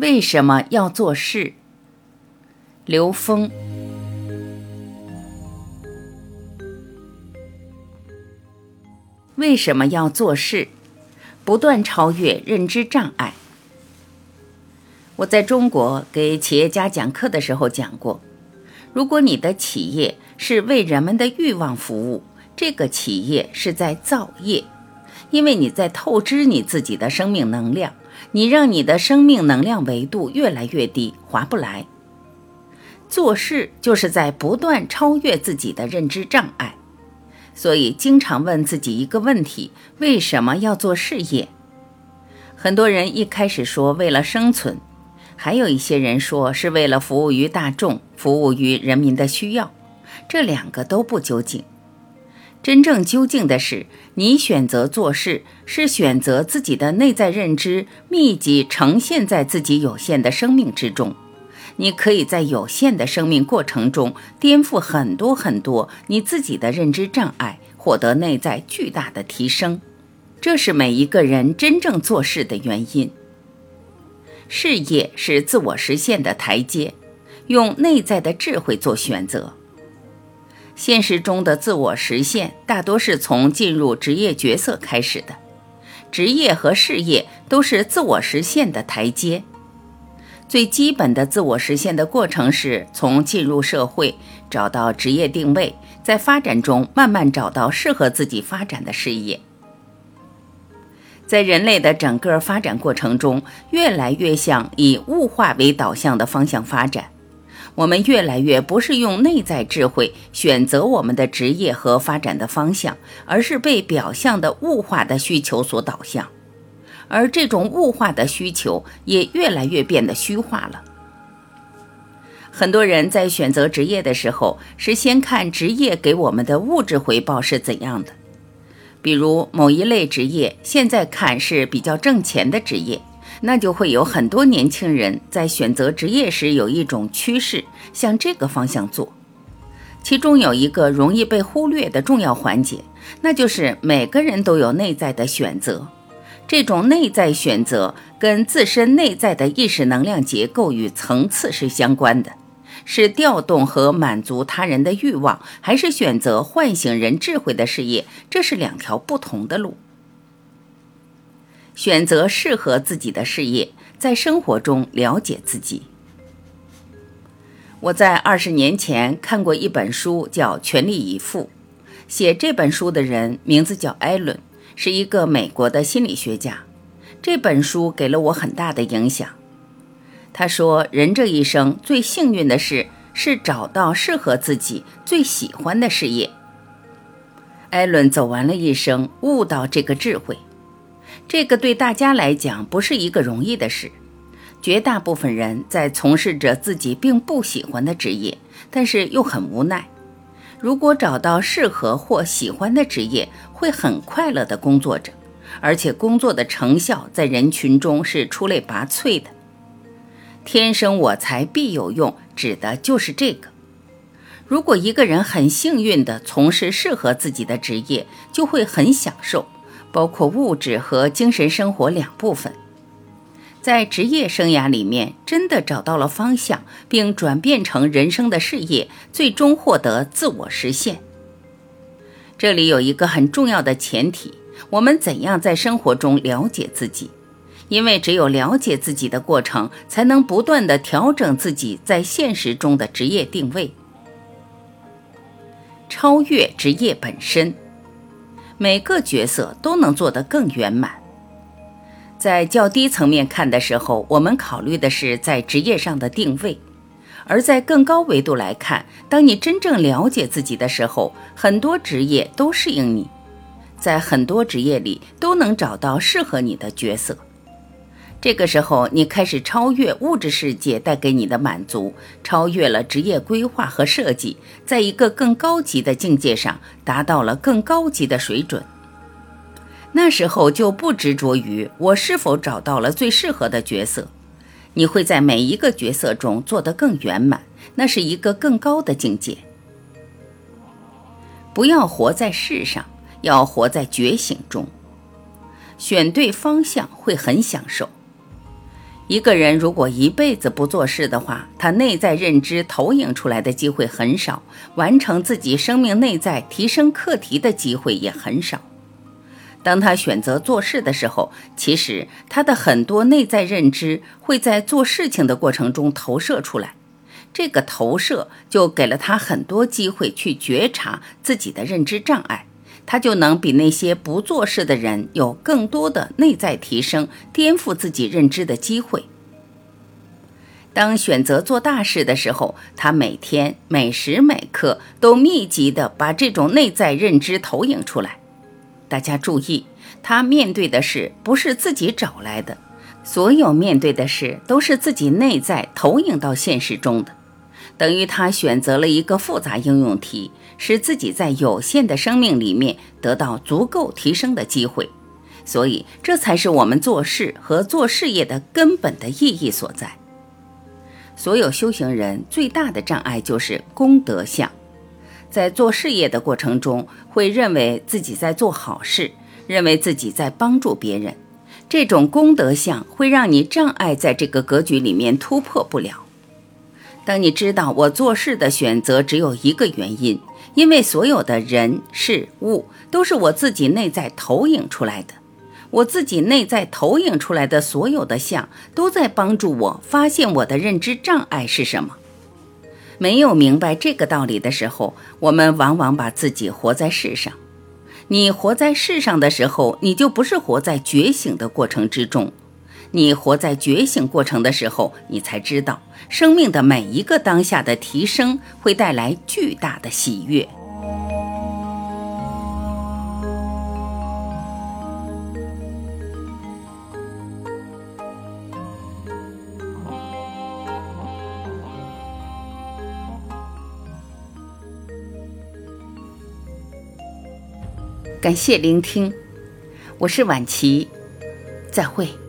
为什么要做事？刘峰。为什么要做事？不断超越认知障碍。我在中国给企业家讲课的时候讲过，如果你的企业是为人们的欲望服务，这个企业是在造业，因为你在透支你自己的生命能量。你让你的生命能量维度越来越低，划不来。做事就是在不断超越自己的认知障碍，所以经常问自己一个问题：为什么要做事业？很多人一开始说为了生存，还有一些人说是为了服务于大众，服务于人民的需要，这两个都不究竟。真正究竟的是，你选择做事，是选择自己的内在认知密集呈现在自己有限的生命之中。你可以在有限的生命过程中颠覆很多很多你自己的认知障碍，获得内在巨大的提升。这是每一个人真正做事的原因。事业是自我实现的台阶，用内在的智慧做选择。现实中的自我实现大多是从进入职业角色开始的，职业和事业都是自我实现的台阶。最基本的自我实现的过程是从进入社会找到职业定位，在发展中慢慢找到适合自己发展的事业。在人类的整个发展过程中，越来越向以物化为导向的方向发展。我们越来越不是用内在智慧选择我们的职业和发展的方向，而是被表象的物化的需求所导向，而这种物化的需求也越来越变得虚化了。很多人在选择职业的时候，是先看职业给我们的物质回报是怎样的，比如某一类职业现在看是比较挣钱的职业。那就会有很多年轻人在选择职业时有一种趋势，向这个方向做。其中有一个容易被忽略的重要环节，那就是每个人都有内在的选择。这种内在选择跟自身内在的意识能量结构与层次是相关的，是调动和满足他人的欲望，还是选择唤醒人智慧的事业？这是两条不同的路。选择适合自己的事业，在生活中了解自己。我在二十年前看过一本书，叫《全力以赴》。写这本书的人名字叫艾伦，是一个美国的心理学家。这本书给了我很大的影响。他说，人这一生最幸运的事是找到适合自己、最喜欢的事业。艾伦走完了一生，悟到这个智慧。这个对大家来讲不是一个容易的事，绝大部分人在从事着自己并不喜欢的职业，但是又很无奈。如果找到适合或喜欢的职业，会很快乐地工作着，而且工作的成效在人群中是出类拔萃的。天生我材必有用，指的就是这个。如果一个人很幸运地从事适合自己的职业，就会很享受。包括物质和精神生活两部分，在职业生涯里面真的找到了方向，并转变成人生的事业，最终获得自我实现。这里有一个很重要的前提：我们怎样在生活中了解自己？因为只有了解自己的过程，才能不断的调整自己在现实中的职业定位，超越职业本身。每个角色都能做得更圆满。在较低层面看的时候，我们考虑的是在职业上的定位；而在更高维度来看，当你真正了解自己的时候，很多职业都适应你，在很多职业里都能找到适合你的角色。这个时候，你开始超越物质世界带给你的满足，超越了职业规划和设计，在一个更高级的境界上达到了更高级的水准。那时候就不执着于我是否找到了最适合的角色，你会在每一个角色中做得更圆满，那是一个更高的境界。不要活在世上，要活在觉醒中，选对方向会很享受。一个人如果一辈子不做事的话，他内在认知投影出来的机会很少，完成自己生命内在提升课题的机会也很少。当他选择做事的时候，其实他的很多内在认知会在做事情的过程中投射出来，这个投射就给了他很多机会去觉察自己的认知障碍。他就能比那些不做事的人有更多的内在提升、颠覆自己认知的机会。当选择做大事的时候，他每天每时每刻都密集地把这种内在认知投影出来。大家注意，他面对的事不是自己找来的，所有面对的事都是自己内在投影到现实中的。等于他选择了一个复杂应用题，使自己在有限的生命里面得到足够提升的机会，所以这才是我们做事和做事业的根本的意义所在。所有修行人最大的障碍就是功德相，在做事业的过程中，会认为自己在做好事，认为自己在帮助别人，这种功德相会让你障碍在这个格局里面突破不了。当你知道我做事的选择只有一个原因，因为所有的人事物都是我自己内在投影出来的，我自己内在投影出来的所有的相都在帮助我发现我的认知障碍是什么。没有明白这个道理的时候，我们往往把自己活在世上。你活在世上的时候，你就不是活在觉醒的过程之中。你活在觉醒过程的时候，你才知道，生命的每一个当下的提升会带来巨大的喜悦。感谢聆听，我是晚琪，再会。